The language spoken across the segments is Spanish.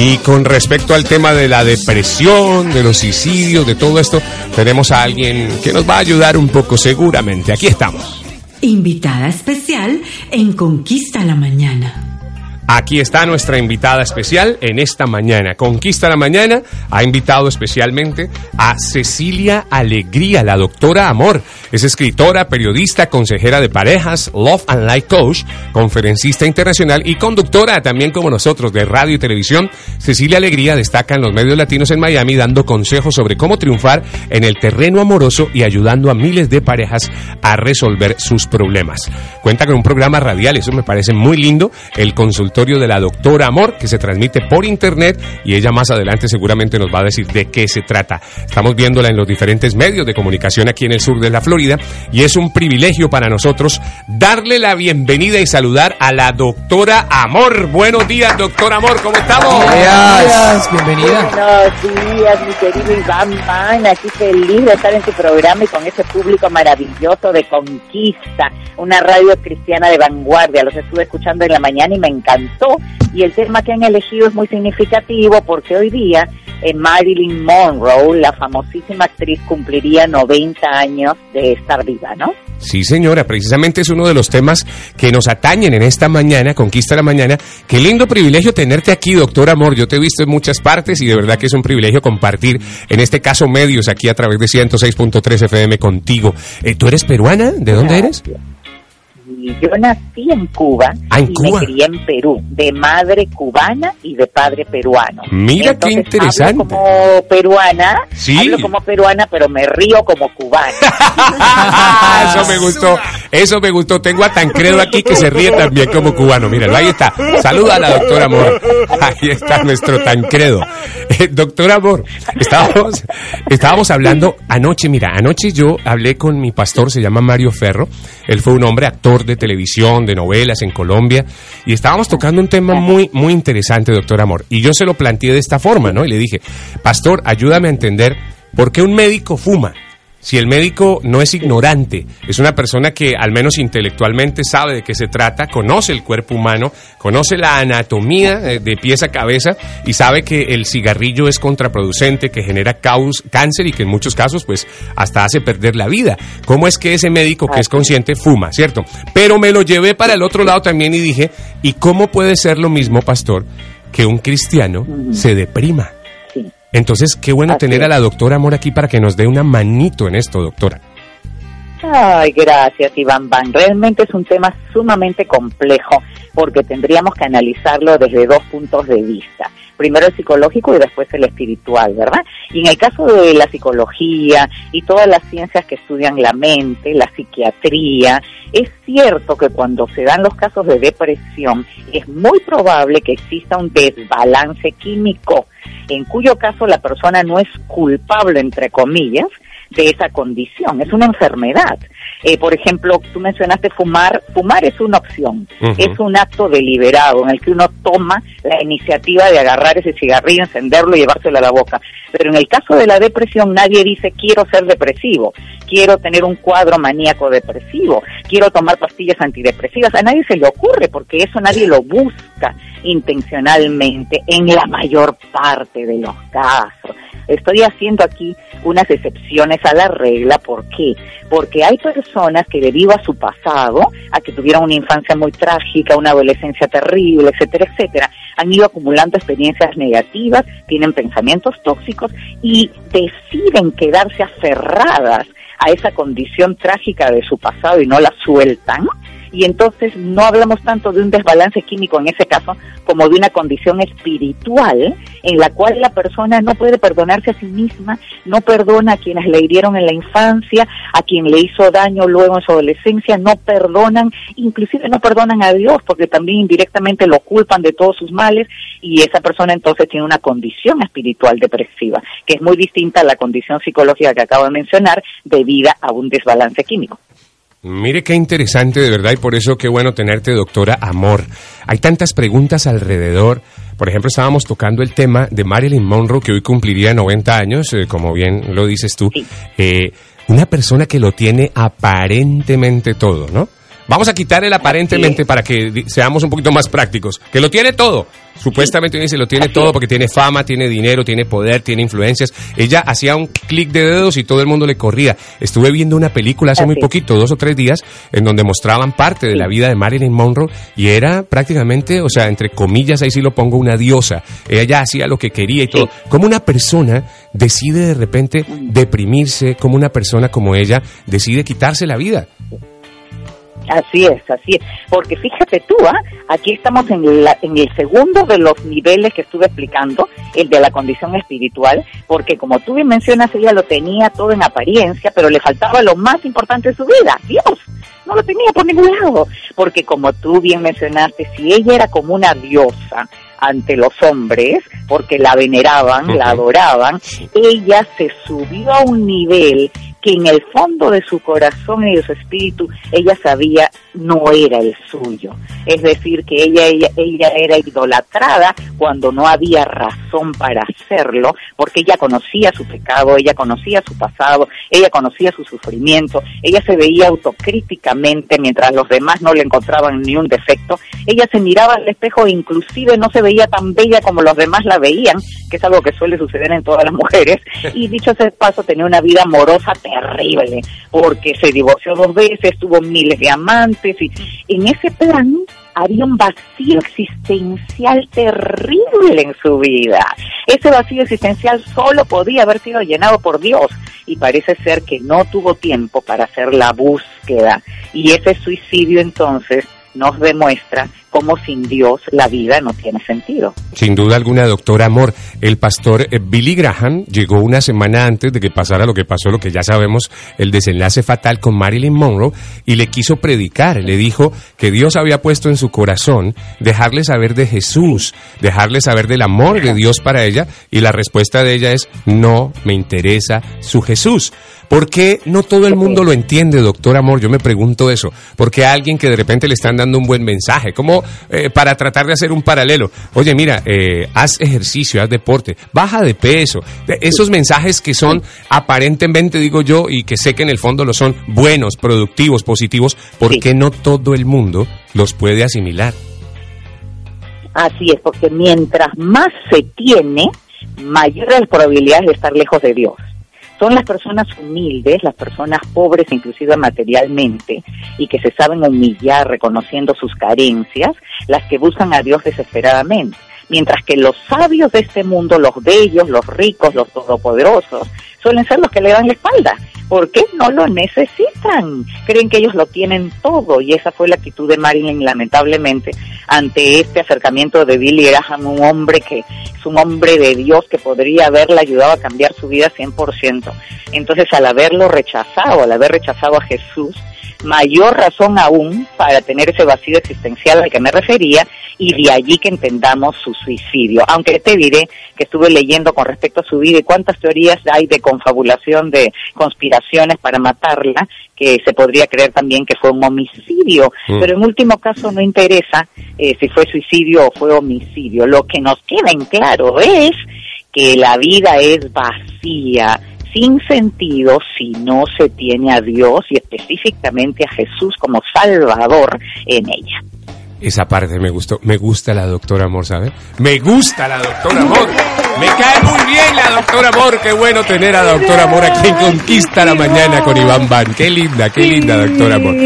Y con respecto al tema de la depresión, de los suicidios, de todo esto, tenemos a alguien que nos va a ayudar un poco seguramente. Aquí estamos. Invitada especial en Conquista la Mañana. Aquí está nuestra invitada especial en esta mañana. Conquista la mañana ha invitado especialmente a Cecilia Alegría, la doctora Amor. Es escritora, periodista, consejera de parejas, Love and Life Coach, conferencista internacional y conductora también como nosotros de radio y televisión. Cecilia Alegría destaca en los medios latinos en Miami dando consejos sobre cómo triunfar en el terreno amoroso y ayudando a miles de parejas a resolver sus problemas. Cuenta con un programa radial, eso me parece muy lindo, el consultorio de la doctora Amor, que se transmite por internet y ella más adelante seguramente nos va a decir de qué se trata. Estamos viéndola en los diferentes medios de comunicación aquí en el sur de la Florida y es un privilegio para nosotros darle la bienvenida y saludar a la doctora Amor. Buenos días, doctora Amor, ¿cómo estamos? Buenos días, bienvenida. Buenos días, mi querido Iván Man, aquí feliz de estar en tu programa y con ese público maravilloso de Conquista, una radio cristiana de vanguardia. Los estuve escuchando en la mañana y me encantó y el tema que han elegido es muy significativo porque hoy día eh, Marilyn Monroe, la famosísima actriz, cumpliría 90 años de estar viva, ¿no? Sí, señora, precisamente es uno de los temas que nos atañen en esta mañana, Conquista la Mañana. Qué lindo privilegio tenerte aquí, doctor Amor. Yo te he visto en muchas partes y de verdad que es un privilegio compartir, en este caso, medios aquí a través de 106.3 FM contigo. Eh, ¿Tú eres peruana? ¿De dónde eres? Yo nací en Cuba ah, y me crié en Perú, de madre cubana y de padre peruano. Mira qué interesante. Hablo como peruana, hablo como peruana, pero me río como cubana. eso me gustó, eso me gustó. Tengo a Tancredo aquí que se ríe también como cubano. Míralo, ahí está. Saluda a la doctora Amor. Ahí está nuestro Tancredo. Eh, doctor Amor, estábamos, estábamos hablando anoche, mira, anoche yo hablé con mi pastor, se llama Mario Ferro. Él fue un hombre actor de televisión, de novelas en Colombia, y estábamos tocando un tema muy, muy interesante, doctor Amor. Y yo se lo planteé de esta forma, ¿no? Y le dije, pastor, ayúdame a entender por qué un médico fuma si el médico no es ignorante, es una persona que al menos intelectualmente sabe de qué se trata, conoce el cuerpo humano, conoce la anatomía de, pies a cabeza y sabe que el cigarrillo es contraproducente, que genera cáncer y que en muchos casos pues hasta hace perder la vida. ¿Cómo es que ese médico que es consciente fuma, cierto? Pero me lo llevé para el otro lado también y dije, ¿y cómo puede ser lo mismo, pastor, que un cristiano se deprima? Entonces, qué bueno tener a la doctora Amor aquí para que nos dé una manito en esto, doctora. Ay, gracias, Iván Van. Realmente es un tema sumamente complejo porque tendríamos que analizarlo desde dos puntos de vista. Primero el psicológico y después el espiritual, ¿verdad? Y en el caso de la psicología y todas las ciencias que estudian la mente, la psiquiatría, es cierto que cuando se dan los casos de depresión es muy probable que exista un desbalance químico en cuyo caso la persona no es culpable, entre comillas, de esa condición, es una enfermedad. Eh, por ejemplo, tú mencionaste fumar, fumar es una opción, es un acto deliberado en el que uno toma la iniciativa de agarrar ese cigarrillo, encenderlo y llevárselo a la boca. Pero en el caso de la depresión nadie dice quiero ser depresivo, quiero tener un cuadro maníaco depresivo, quiero tomar pastillas antidepresivas, a nadie se le ocurre porque eso nadie lo busca intencionalmente en la mayor parte de los casos. Estoy haciendo aquí unas excepciones a la regla, ¿por qué? Porque hay personas que debido a su pasado, a que tuvieron una infancia muy trágica, una adolescencia terrible, etcétera, etcétera, han ido acumulando experiencias negativas, tienen pensamientos tóxicos y deciden quedarse aferradas a esa condición trágica de su pasado y no la sueltan, y entonces no hablamos tanto de un desbalance químico en ese caso como de una condición espiritual en la cual la persona no puede perdonarse a sí misma, no perdona a quienes le hirieron en la infancia, a quien le hizo daño luego en su adolescencia, no perdonan, inclusive no perdonan a Dios porque también indirectamente lo culpan de todos sus males y esa persona entonces tiene una condición espiritual depresiva, que es muy distinta a la condición psicológica que acabo de mencionar debida a un desbalance químico. Mire qué interesante de verdad y por eso qué bueno tenerte, doctora Amor. Hay tantas preguntas alrededor. Por ejemplo, estábamos tocando el tema de Marilyn Monroe, que hoy cumpliría 90 años, eh, como bien lo dices tú. Eh, una persona que lo tiene aparentemente todo, ¿no? Vamos a quitar el aparentemente para que seamos un poquito más prácticos. Que lo tiene todo. Supuestamente dice lo tiene todo porque tiene fama, tiene dinero, tiene poder, tiene influencias. Ella hacía un clic de dedos y todo el mundo le corría. Estuve viendo una película hace muy poquito, dos o tres días, en donde mostraban parte de la vida de Marilyn Monroe y era prácticamente, o sea, entre comillas, ahí sí lo pongo, una diosa. Ella hacía lo que quería y todo. Sí. Como una persona decide de repente deprimirse, como una persona como ella decide quitarse la vida. Así es, así es. Porque fíjate tú, ¿ah? aquí estamos en, la- en el segundo de los niveles que estuve explicando, el de la condición espiritual, porque como tú bien mencionas, ella lo tenía todo en apariencia, pero le faltaba lo más importante de su vida, Dios. No lo tenía por ningún lado, porque como tú bien mencionaste, si ella era como una diosa ante los hombres, porque la veneraban, la adoraban, ella se subió a un nivel que en el fondo de su corazón y de su espíritu ella sabía no era el suyo. Es decir, que ella, ella, ella era idolatrada cuando no había razón para hacerlo, porque ella conocía su pecado, ella conocía su pasado, ella conocía su sufrimiento, ella se veía autocríticamente mientras los demás no le encontraban ni un defecto, ella se miraba al espejo e inclusive no se veía tan bella como los demás la veían, que es algo que suele suceder en todas las mujeres, y dicho de paso tenía una vida amorosa terrible, porque se divorció dos veces, tuvo miles de amantes, y en ese plan había un vacío existencial terrible en su vida. Ese vacío existencial solo podía haber sido llenado por Dios y parece ser que no tuvo tiempo para hacer la búsqueda. Y ese suicidio entonces nos demuestra cómo sin Dios la vida no tiene sentido. Sin duda alguna, doctor Amor, el pastor eh, Billy Graham llegó una semana antes de que pasara lo que pasó, lo que ya sabemos, el desenlace fatal con Marilyn Monroe, y le quiso predicar. Le dijo que Dios había puesto en su corazón dejarle saber de Jesús, dejarle saber del amor de Dios para ella, y la respuesta de ella es, no me interesa su Jesús. ¿Por qué no todo el mundo lo entiende, doctor Amor? Yo me pregunto eso. Porque a alguien que de repente le están dando un buen mensaje, como eh, para tratar de hacer un paralelo. Oye, mira, eh, haz ejercicio, haz deporte, baja de peso. Esos mensajes que son aparentemente, digo yo, y que sé que en el fondo lo son, buenos, productivos, positivos, ¿por Sí. qué no todo el mundo los puede asimilar? Así es, porque mientras más se tiene, mayores las probabilidades de estar lejos de Dios. Son las personas humildes, las personas pobres inclusive materialmente y que se saben humillar reconociendo sus carencias, las que buscan a Dios desesperadamente. Mientras que los sabios de este mundo, los bellos, los ricos, los todopoderosos, suelen ser los que le dan la espalda. ¿Por qué? No lo necesitan. Creen que ellos lo tienen todo y esa fue la actitud de Marilyn lamentablemente ante este acercamiento de Billy Graham, un hombre que es un hombre de Dios que podría haberle ayudado a cambiar su vida 100%. Entonces al haberlo rechazado, al haber rechazado a Jesús, mayor razón aún para tener ese vacío existencial al que me refería y de allí que entendamos su suicidio. Aunque te diré que estuve leyendo con respecto a su vida y cuántas teorías hay de confabulación, de conspiraciones para matarla, que se podría creer también que fue un homicidio, Mm. pero en último caso no interesa eh, si fue suicidio o fue homicidio. Lo que nos queda en claro es que la vida es vacía, sin sentido si no se tiene a Dios y específicamente a Jesús como Salvador en ella. Esa parte me gustó. Me gusta la doctora Amor, ¿sabe? Me gusta la doctora Amor. Me cae muy bien la doctora Amor. Qué bueno tener a la doctora Amor aquí en Conquista la Mañana con Iván Van. Qué linda, qué linda doctora Amor.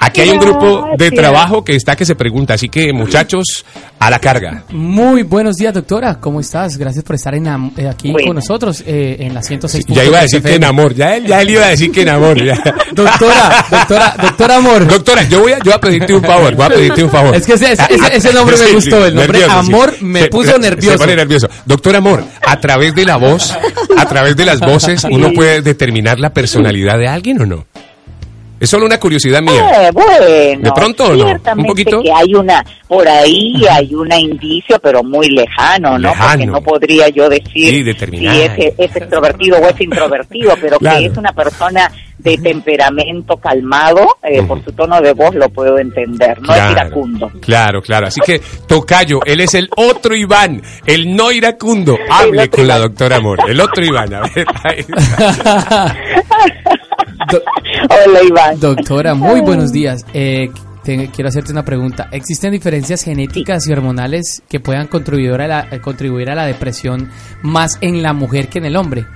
Aquí hay un grupo de trabajo que está que se pregunta. Así que, muchachos, a la carga. Muy buenos días, doctora. ¿Cómo estás? Gracias por estar en, am- eh, aquí Bueno. con nosotros eh, en la 106. Ya iba a decir que en amor. Ya él, ya él iba a decir que en amor. ya. Doctora, doctora, doctora Amor. Doctora, yo voy a, yo voy a pedirte un favor. Voy a pedirte un favor. Es que ese- ese- nombre me gustó, el nombre Amor me Se- puso se- nervioso. Se pone nervioso. Doctor Amor, a través de la voz, a través de las voces, uno puede determinar la personalidad de alguien o no. Es solo una curiosidad mía. Eh, bueno, ¿De pronto no? ¿Un poquito? que hay una, por ahí hay un indicio, pero muy lejano, ¿no? Porque Lejano. no podría yo decir si es, es extrovertido o es introvertido, pero Claro. que es una persona de temperamento calmado, eh, por su tono de voz lo puedo entender, no es iracundo. Claro, claro. Así que, Tocayo, él es el otro Iván, el no iracundo. Hable con la doctora Amor. El otro Iván, a ver. ahí está. Hola, Iván. Doctora, muy buenos días. Eh, te- quiero hacerte una pregunta. ¿Existen diferencias genéticas y hormonales que puedan contribuir a, la, eh, contribuir a la depresión más en la mujer que en el hombre?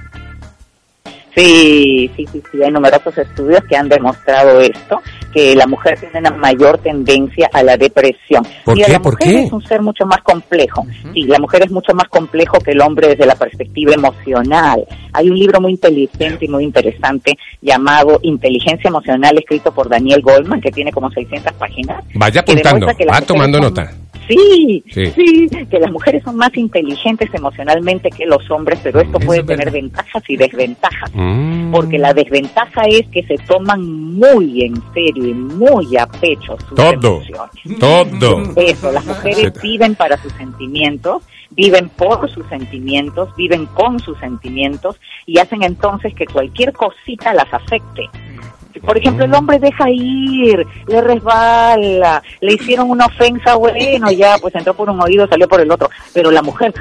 Sí, sí, sí, sí, hay numerosos estudios que han demostrado esto, que la mujer tiene una mayor tendencia a la depresión. ¿Por Mira, qué? La ¿Por mujer qué? es un ser mucho más complejo. Sí, la mujer es mucho más complejo que el hombre desde la perspectiva emocional. Hay un libro muy inteligente y muy interesante llamado Inteligencia Emocional, escrito por Daniel Goldman, que tiene como 600 páginas. Vaya apuntando, va tomando son- nota. Sí, Sí. sí, que las mujeres son más inteligentes emocionalmente que los hombres, pero esto Eso puede es tener verdad. ventajas y desventajas. Mm. Porque la desventaja es que se toman muy en serio y muy a pecho sus Todo, emociones. todo. Eso, las mujeres viven para sus sentimientos, viven por sus sentimientos, viven con sus sentimientos y hacen entonces que cualquier cosita las afecte. Por ejemplo, el hombre deja ir, le resbala, le hicieron una ofensa, bueno, ya, pues entró por un oído, salió por el otro. Pero la mujer,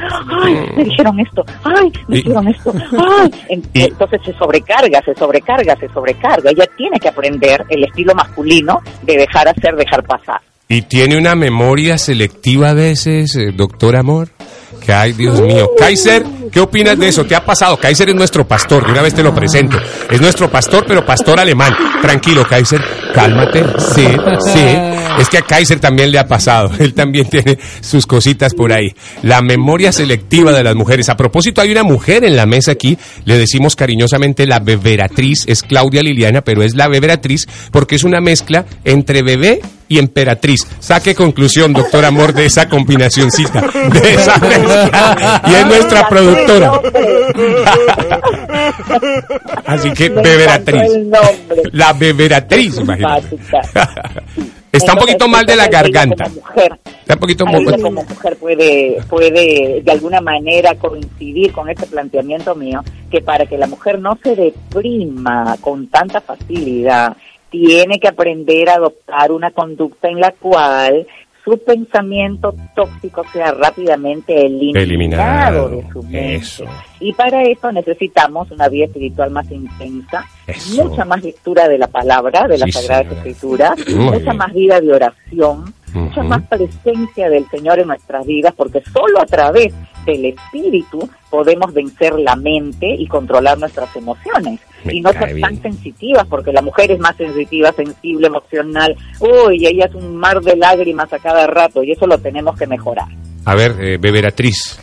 ay, me dijeron esto, ay, me hicieron esto, ay. Entonces se sobrecarga, se sobrecarga, se sobrecarga. Ella tiene que aprender el estilo masculino de dejar hacer, dejar pasar. Y tiene una memoria selectiva a veces, doctor Amor. Que ay, Dios mío. Kaiser, ¿qué opinas de eso? ¿Qué ha pasado? Kaiser es nuestro pastor, de una vez te lo presento. Es nuestro pastor, pero pastor alemán. Tranquilo, Kaiser, cálmate. Sí, sí. Es que a Kaiser también le ha pasado. Él también tiene sus cositas por ahí. La memoria selectiva de las mujeres. A propósito, hay una mujer en la mesa aquí. Le decimos cariñosamente la beberatriz. Es Claudia Liliana, pero es la beberatriz porque es una mezcla entre bebé y emperatriz. Saque conclusión, doctor Amor, de esa combinacioncita, de esa mezcla. Y es nuestra productora. Así que Me beberatriz. encantó el nombre. La beberatriz, imagínate. Está un poquito mal de la garganta. Como mujer, Está un poquito mal. como mujer puede, puede de alguna manera coincidir con este planteamiento mío, que para que la mujer no se deprima con tanta facilidad, tiene que aprender a adoptar una conducta en la cual su pensamiento tóxico sea rápidamente eliminado, Eliminado. de su mente. Eso. Y para eso necesitamos una vida espiritual más intensa, Eso. mucha más lectura de la palabra, de las Sagradas. Escrituras, mucha bien. más vida de oración, mucha Ujú. más presencia del Señor en nuestras vidas, porque solo a través del Espíritu podemos vencer la mente y controlar nuestras emociones. Me y no ser tan sensitivas, porque la mujer es más sensitiva, sensible, emocional. Uy, ella es un mar de lágrimas a cada rato y eso lo tenemos que mejorar. A ver, eh, beberatriz.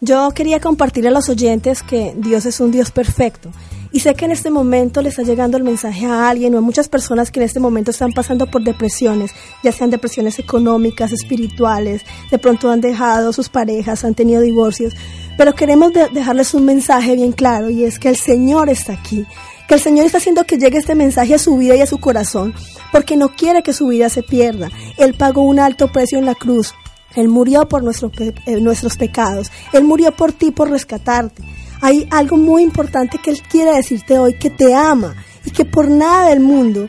Yo quería compartir a los oyentes que Dios es un Dios perfecto. Y sé que en este momento le está llegando el mensaje a alguien o a muchas personas que en este momento están pasando por depresiones, ya sean depresiones económicas, espirituales, de pronto han dejado sus parejas, han tenido divorcios. Pero queremos de- dejarles un mensaje bien claro y es que el Señor está aquí. Que el Señor está haciendo que llegue este mensaje a su vida y a su corazón, porque no quiere que su vida se pierda. Él pagó un alto precio en la cruz él murió por nuestro pe- eh, nuestros pecados. Él murió por ti, por rescatarte. Hay algo muy importante que Él quiere decirte hoy, que te ama y que por nada del mundo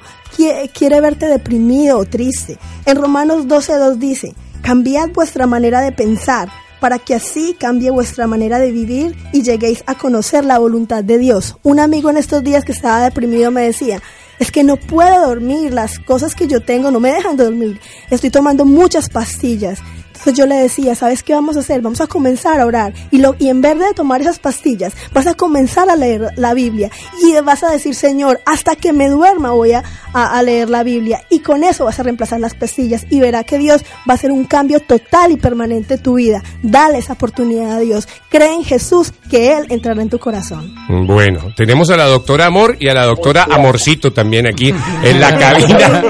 quiere, verte deprimido o triste. En Romanos 12.2 dice, cambiad vuestra manera de pensar para que así cambie vuestra manera de vivir y lleguéis a conocer la voluntad de Dios. Un amigo en estos días que estaba deprimido me decía, es que no puedo dormir, las cosas que yo tengo no me dejan dormir, estoy tomando muchas pastillas. Entonces yo le decía, ¿sabes qué vamos a hacer? Vamos a comenzar a orar. Y, lo, y en vez de tomar esas pastillas, vas a comenzar a leer la Biblia. Y vas a decir, Señor, hasta que me duerma voy a, a- a leer la Biblia. Y con eso vas a reemplazar las pastillas. Y verá que Dios va a hacer un cambio total y permanente en tu vida. Dale esa oportunidad a Dios. Cree en Jesús que Él entrará en tu corazón. Bueno, tenemos a la doctora Amor y a la doctora Amorcito también aquí en la cabina.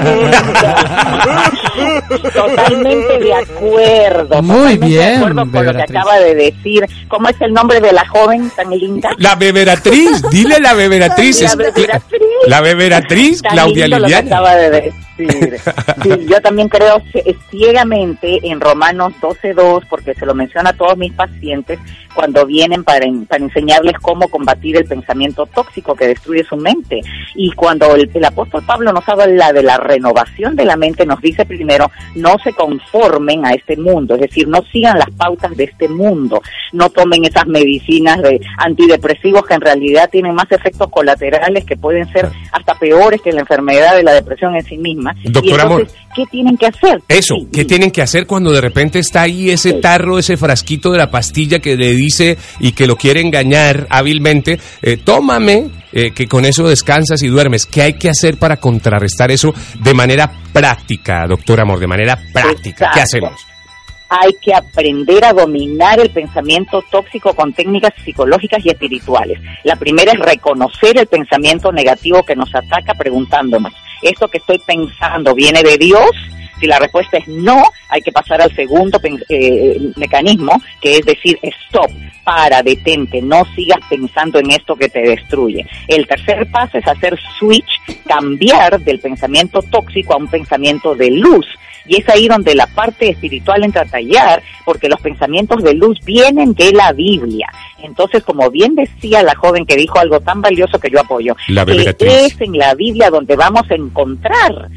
Totalmente de acuerdo. Muy bien, De acuerdo con lo que acaba de decir. ¿Cómo es el nombre de la joven tan linda? La beberatriz, dile la beberatriz. La es- beberatriz. La beberatriz, Tan Claudia lindo lo que Liliana. acaba de decir. decir. Sí, yo también creo ciegamente en Romanos 12.2, porque se lo menciona a todos mis pacientes cuando vienen para, para enseñarles cómo combatir el pensamiento tóxico que destruye su mente. Y cuando el, el apóstol Pablo nos habla de la renovación de la mente, nos dice primero, no se conformen a este mundo, es decir, no sigan las pautas de este mundo, no tomen esas medicinas de antidepresivos que en realidad tienen más efectos colaterales que pueden ser hasta peores que la enfermedad de la depresión en sí misma. Doctor Amor, ¿qué tienen que hacer? Eso, ¿qué tienen que hacer cuando de repente está ahí ese tarro, ese frasquito de la pastilla que le dice y que lo quiere engañar hábilmente? Eh, tómame, eh, que con eso descansas y duermes. ¿Qué hay que hacer para contrarrestar eso de manera práctica, doctor Amor? De manera práctica. ¿Qué hacemos? Hay que aprender a dominar el pensamiento tóxico con técnicas psicológicas y espirituales. La primera es reconocer el pensamiento negativo que nos ataca preguntándonos, ¿esto que estoy pensando viene de Dios? Si la respuesta es no, hay que pasar al segundo eh, mecanismo, que es decir, stop, para, detente, no sigas pensando en esto que te destruye. El tercer paso es hacer switch, cambiar del pensamiento tóxico a un pensamiento de luz y es ahí donde la parte espiritual entra a tallar, porque los pensamientos de luz vienen de la Biblia. Entonces, como bien decía la joven que dijo algo tan valioso que yo apoyo, es en la Biblia donde vamos a encontrar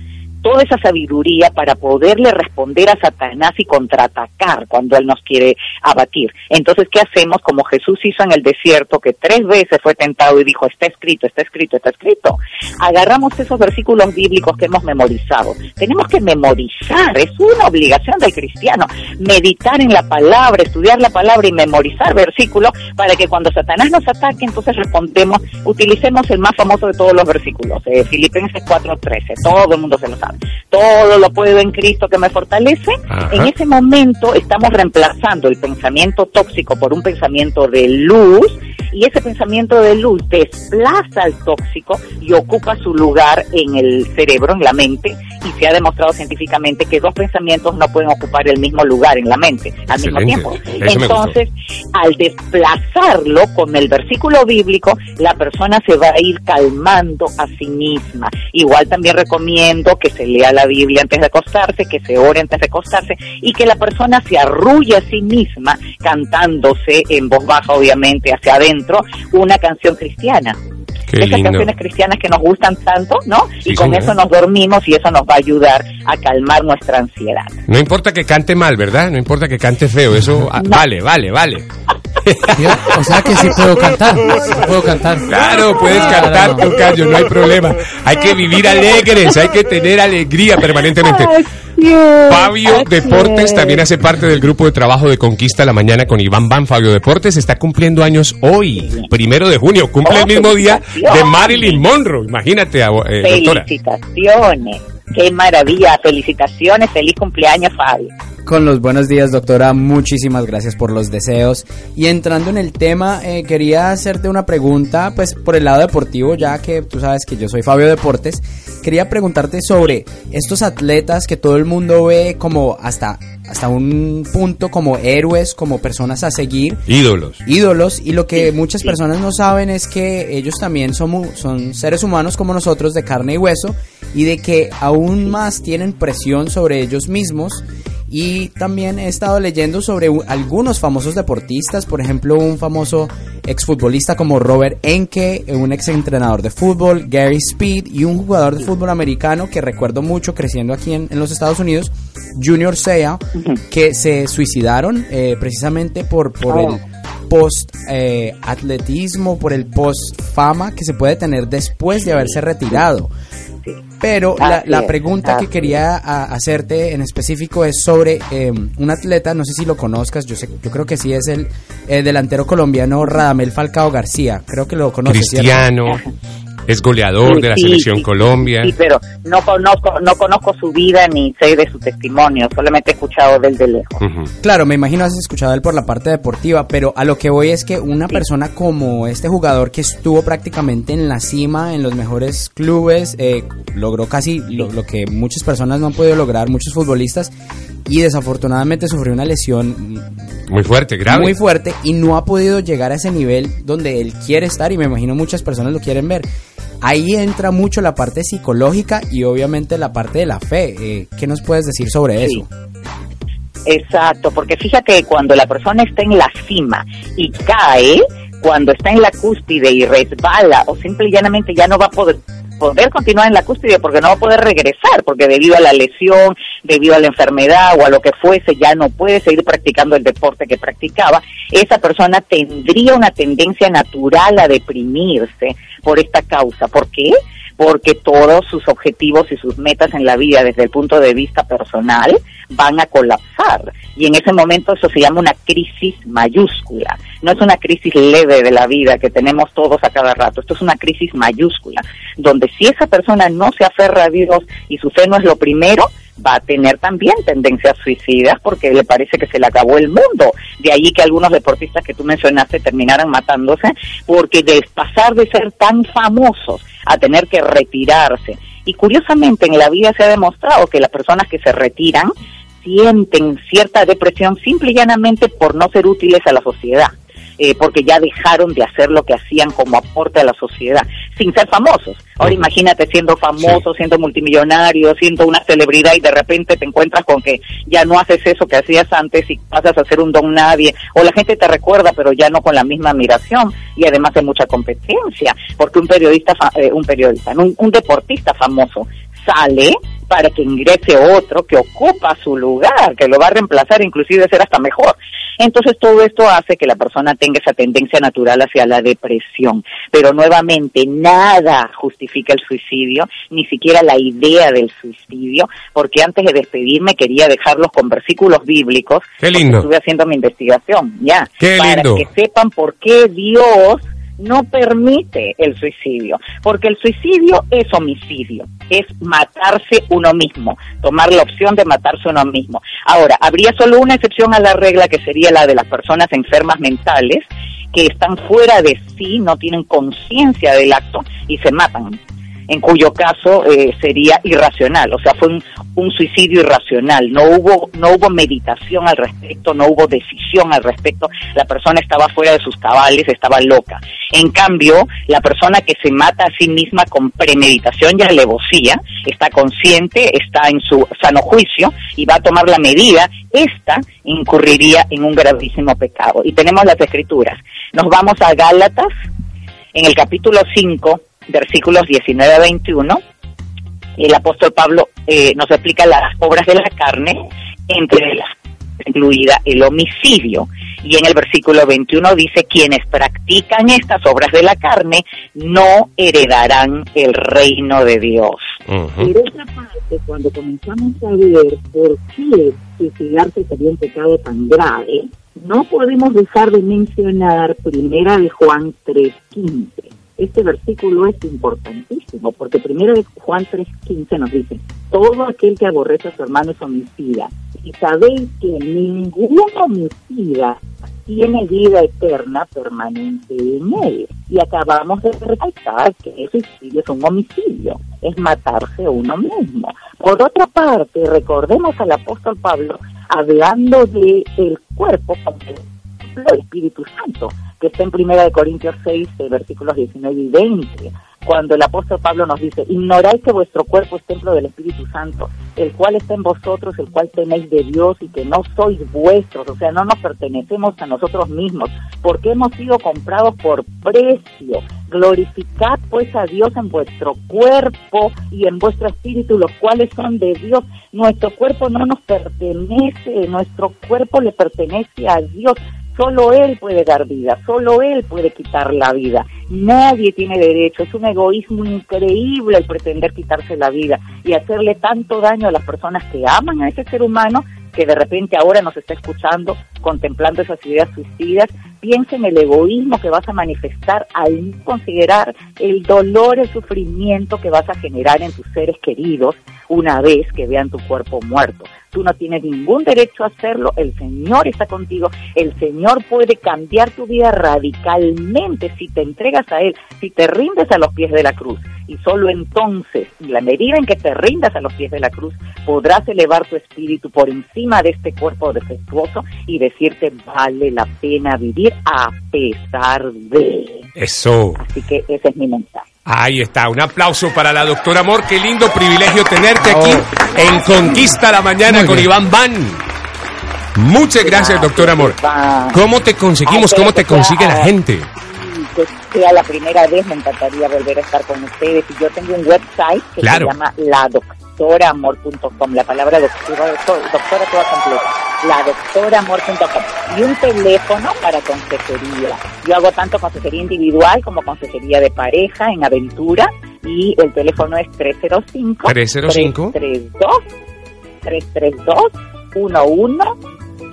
toda esa sabiduría para poderle responder a Satanás y contraatacar cuando él nos quiere abatir. Entonces, ¿qué hacemos? Como Jesús hizo en el desierto, que tres veces fue tentado y dijo, está escrito, está escrito, está escrito. Agarramos esos versículos bíblicos que hemos memorizado. Tenemos que memorizar, es una obligación del cristiano, meditar en la palabra, estudiar la palabra y memorizar versículos para que cuando Satanás nos ataque, entonces respondemos, utilicemos el más famoso de todos los versículos, eh, Filipenses 4.13, todo el mundo se lo sabe todo lo puedo en Cristo que me fortalece, en ese momento estamos reemplazando el pensamiento tóxico por un pensamiento de luz y ese pensamiento de luz desplaza al tóxico y ocupa su lugar en el cerebro, en la mente, y se ha demostrado científicamente que dos pensamientos no pueden ocupar el mismo lugar en la mente al mismo tiempo. Entonces, al desplazarlo con el versículo bíblico, la persona se va a ir calmando a sí misma. Igual también recomiendo que se lea la Biblia antes de acostarse, que se ore antes de acostarse y que la persona se arrulle a sí misma cantándose en voz baja, obviamente, hacia adentro, una canción cristiana. Esas canciones cristianas que nos gustan tanto, ¿no? y con eso nos dormimos y eso nos va a ayudar a calmar nuestra ansiedad. No importa que cante mal, ¿verdad? No importa que cante feo, eso ah, vale, vale, vale. O sea que sí puedo cantar, puedo cantar. Claro, puedes cantar, Tocayo, no hay problema. Hay que vivir alegres, hay que tener alegría permanentemente. Fabio Deportes también hace parte del grupo de trabajo de Conquista la Mañana con Iván Van. Fabio Deportes está cumpliendo años hoy, primero de junio. Cumple el mismo día de Marilyn Monroe. Imagínate, eh, Felicitaciones. Qué maravilla. Felicitaciones. Feliz cumpleaños, Fabio. Con los buenos días, doctora. Muchísimas gracias por los deseos. Y entrando en el tema, eh, quería hacerte una pregunta, pues por el lado deportivo, ya que tú sabes que yo soy Fabio Deportes. Quería preguntarte sobre estos atletas que todo el mundo ve como hasta hasta un punto como héroes, como personas a seguir. Ídolos. Ídolos. Y lo que muchas personas no saben es que ellos también son, son seres humanos como nosotros de carne y hueso y de que aún más tienen presión sobre ellos mismos y también he estado leyendo sobre algunos famosos deportistas, por ejemplo, un famoso exfutbolista como Robert Enke, un ex entrenador de fútbol, Gary Speed y un jugador de fútbol americano que recuerdo mucho creciendo aquí en, los Estados Unidos, Junior Seau, que se suicidaron eh, precisamente por, por el post eh, atletismo, por el post fama que se puede tener después de haberse retirado. Pero la, pregunta que quería hacerte en específico es sobre em, un atleta, no sé si lo conozcas, yo sé, yo creo que sí es el, delantero colombiano Radamel Falcao García, creo que lo conoces. Cristiano. Es goleador de la selección Colombia. Sí, pero no conozco, no conozco su vida ni sé de su testimonio, solamente he escuchado del de lejos. Claro, me imagino has escuchado él por la parte deportiva, pero a lo que voy es que una persona como este jugador que estuvo prácticamente en la cima, en los mejores clubes, eh, logró casi lo, lo que muchas personas no han podido lograr, muchos futbolistas, y desafortunadamente sufrió una lesión muy fuerte, grave. Muy fuerte y no ha podido llegar a ese nivel donde él quiere estar y me imagino muchas personas lo quieren ver ahí entra mucho la parte psicológica y obviamente la parte de la fe. Eh, ¿Qué nos puedes decir sobre Sí. eso? Exacto, porque fíjate que cuando la persona está en la cima y cae, cuando está en la cúspide y resbala o simple y llanamente ya no va a poder poder continuar en la cúspide porque no va a poder regresar porque debido a la lesión, debido a la enfermedad o a lo que fuese ya no puede seguir practicando el deporte que practicaba, esa persona tendría una tendencia natural a deprimirse por esta causa. ¿Por qué? Porque todos sus objetivos y sus metas en la vida desde el punto de vista personal van a colapsar. Y en ese momento eso se llama una crisis mayúscula. No es una crisis leve de la vida que tenemos todos a cada rato. Esto es una crisis mayúscula, donde si esa persona no se aferra a Dios y su fe no es lo primero, va a tener también tendencias suicidas porque le parece que se le acabó el mundo. De ahí que algunos deportistas que tú mencionaste terminaran matándose porque de pasar de ser tan famosos a tener que retirarse. Y curiosamente en la vida se ha demostrado que las personas que se retiran sienten cierta depresión simple y llanamente por no ser útiles a la sociedad. Eh, porque ya dejaron de hacer lo que hacían como aporte a la sociedad, sin ser famosos. Ahora imagínate siendo famoso, siendo multimillonario, siendo una celebridad y de repente te encuentras con que ya no haces eso que hacías antes y pasas a ser un don nadie, o la gente te recuerda pero ya no con la misma admiración y además hay mucha competencia, porque un periodista, fa- eh, un periodista, un, un deportista famoso sale para que ingrese otro que ocupa su lugar, que lo va a reemplazar, inclusive ser hasta mejor. Entonces todo esto hace que la persona tenga esa tendencia natural hacia la depresión. Pero nuevamente nada justifica el suicidio, ni siquiera la idea del suicidio, porque antes de despedirme quería dejarlos con versículos bíblicos. Qué lindo. Estuve haciendo mi investigación, ya. Qué para lindo. que sepan por qué Dios no permite el suicidio, porque el suicidio es homicidio, es matarse uno mismo, tomar la opción de matarse uno mismo. Ahora, habría solo una excepción a la regla que sería la de las personas enfermas mentales que están fuera de sí, no tienen conciencia del acto y se matan en cuyo caso eh, sería irracional, o sea, fue un, suicidio irracional, no hubo, no hubo meditación al respecto, no hubo decisión al respecto, la persona estaba fuera de sus cabales, estaba loca. En cambio, la persona que se mata a sí misma con premeditación y alevosía, está consciente, está en su sano juicio y va a tomar la medida, esta incurriría en un gravísimo pecado. Y tenemos las escrituras. Nos vamos a Gálatas, en el capítulo 5, versículos 19 a 21, el apóstol Pablo eh, nos explica las obras de la carne, entre las incluida el homicidio. Y en el versículo 21 dice, quienes practican estas obras de la carne no heredarán el reino de Dios. Ujú. Por otra parte, cuando comenzamos a ver por qué suicidarse sería un pecado tan grave, no podemos dejar de mencionar Primera de Juan 3.15. Este versículo es importantísimo porque Primera de Juan 3.15 nos dice, todo aquel que aborrece a su hermano es homicida. Y sabéis que ningún homicida tiene vida eterna permanente en él. Y acabamos de recalcar que el suicidio es un homicidio, es matarse uno mismo. Por otra parte, recordemos al apóstol Pablo hablando de el cuerpo como del Espíritu Santo, que está en Primera de Corintios 6, eh, versículos 19 y 20, cuando el apóstol Pablo nos dice, ignoráis que vuestro cuerpo es templo del Espíritu Santo, el cual está en vosotros, el cual tenéis de Dios y que no sois vuestros, o sea, no nos pertenecemos a nosotros mismos, porque hemos sido comprados por precio. Glorificad pues a Dios en vuestro cuerpo y en vuestro espíritu, los cuales son de Dios. Nuestro cuerpo no nos pertenece, nuestro cuerpo le pertenece a Dios. Solo Él puede dar vida, solo Él puede quitar la vida. Nadie tiene derecho. Es un egoísmo increíble el pretender quitarse la vida y hacerle tanto daño a las personas que aman a ese ser humano que de repente ahora nos está escuchando, contemplando esas ideas suicidas. Piensa en el egoísmo que vas a manifestar al considerar el dolor, el sufrimiento que vas a generar en tus seres queridos una vez que vean tu cuerpo muerto. Tú no tienes ningún derecho a hacerlo, el Señor está contigo, el Señor puede cambiar tu vida radicalmente si te entregas a Él, si te rindes a los pies de la cruz. Y solo entonces, en la medida en que te rindas a los pies de la cruz, podrás elevar tu espíritu por encima de este cuerpo defectuoso y decirte vale la pena vivir a pesar de. Eso. Así que ese es mi mensaje. Ahí está, un aplauso para la doctora Amor. Qué lindo privilegio tenerte aquí en Conquista la Mañana con. Iván Van. Muchas gracias, doctor Amor. ¿Cómo te conseguimos? ¿Cómo te que consigue la sea- gente? que sea la primera vez, me encantaría volver a estar con ustedes. Y yo tengo un website que Claro. se llama ladoctoramor.com, la palabra doctora, doctora toda completa, ladoctoramor.com. Y un teléfono para consejería. Yo hago tanto consejería individual como consejería de pareja en aventura. Y el teléfono es 305 305. 332 332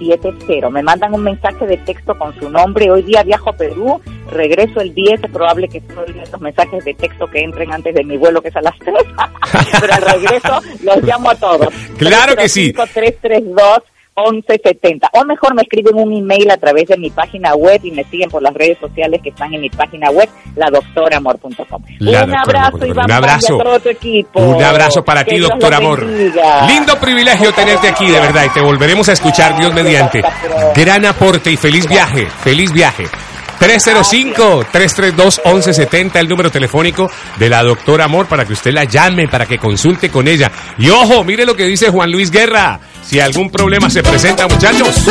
1170. Me mandan un mensaje de texto con su nombre. Hoy día viajo a Perú, regreso el 10. Es probable que solo los mensajes de texto que entren antes de mi vuelo, que es a las 3. Pero al regreso los llamo a todos. Claro que sí. 332 1170 o mejor me escriben un email a través de mi página web y me siguen por las redes sociales que están en mi página web ladoctoramor.com La un abrazo. Iván Un abrazo. Valla, a todo tu equipo Un abrazo para ti, Dios doctor Amor. Lindo privilegio tenerte aquí, de verdad, y te volveremos a escuchar, Dios mediante. Gran aporte y feliz viaje, feliz viaje. 305-332-1170, el número telefónico de la doctora Amor para que usted la llame, para que consulte con ella. Y ojo, mire lo que dice Juan Luis Guerra. Si algún problema se presenta, muchachos,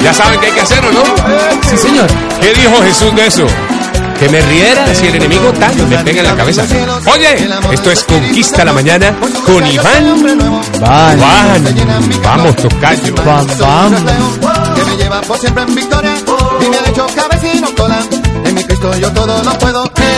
ya saben que hay que hacerlo, ¿no? Sí, señor. ¿Qué dijo Jesús de eso? Que me riera si el enemigo tan me pega en la cabeza. Oye, esto es Conquista la Mañana con Iván. Juan, vamos, tocayo. Bam, bam. Lleva por siempre en victoria y me ha hecho cabecino cola. En mi Cristo yo todo lo puedo. Eh,